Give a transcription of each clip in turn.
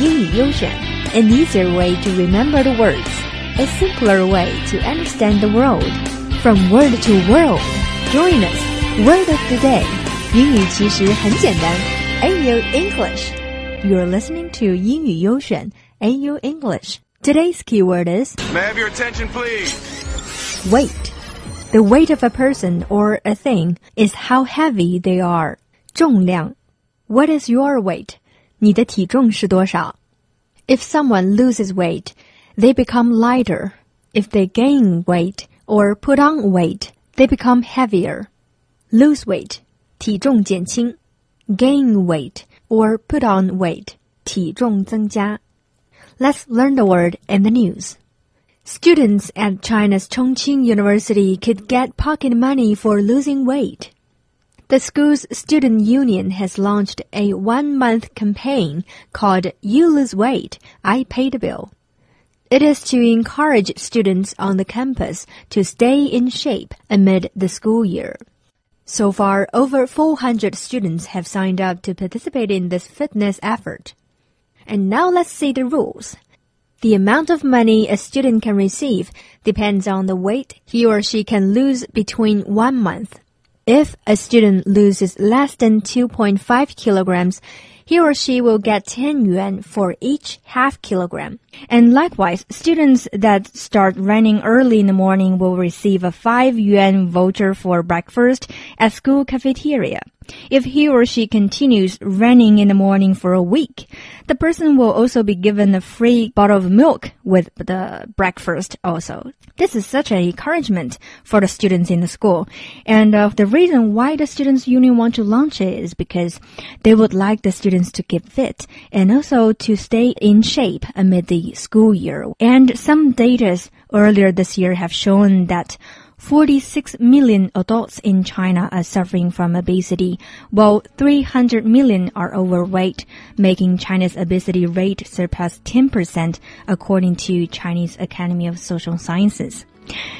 英语优选，an easier way to remember the words, a simpler way to understand the world. From word to world, join us. Word of the day，英语其实很简单。AU English. You're listening to 英语优选 AU English. Today's keyword is May I have your attention, please? weight. The weight of a person or a thing is how heavy they are. 重量. What is your weight? 你的体重是多少? If someone loses weight, they become lighter. If they gain weight or put on weight, they become heavier. Lose weight, 体重减轻. Gain weight or put on weight, 体重增加. Let's learn the word in the news. Students at China's Chongqing University could get pocket money for losing weight. The school's student union has launched a one-month campaign called You Lose Weight, I Pay the Bill. It is to encourage students on the campus to stay in shape amid the school year. So far, over 400 students have signed up to participate in this fitness effort. And now let's see the rules. The amount of money a student can receive depends on the weight he or she can lose between one month. If a student loses less than 2.5 kilograms, he or she will get 10 yuan for each half kilogram. And likewise, students that start running early in the morning will receive a 5 yuan voucher for breakfast at school cafeteria. If he or she continues running in the morning for a week, the person will also be given a free bottle of milk with the breakfast also. This is such an encouragement for the students in the school. And uh, the reason why the students union want to launch it is because they would like the students to keep fit and also to stay in shape amid the school year. And some data earlier this year have shown that 46 million adults in China are suffering from obesity, while 300 million are overweight, making China's obesity rate surpass 10% according to Chinese Academy of Social Sciences.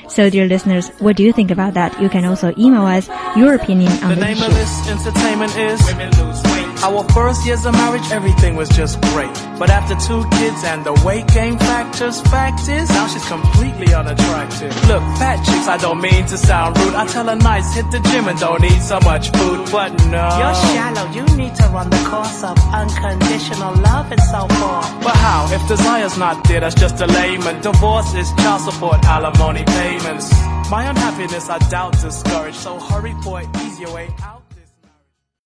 So, dear listeners, what do you think about that? You can also email us your opinion on The the name issue. of this entertainment is Women Lose Weight. Our first years of marriage, everything was just great. But after two kids and the weight gain factors, fact is, now she's completely unattractive. Look, fat chicks, I don't mean to sound rude. I tell her nice, hit the gym and don't eat so much food, but no. You're shallow. You need to run the course of unconditional love and so forth. But how? If desire's not there, that's just a layman. Divorce is child support, alimony payments. My unhappiness, I doubt, discouraged. So hurry for an easier way out.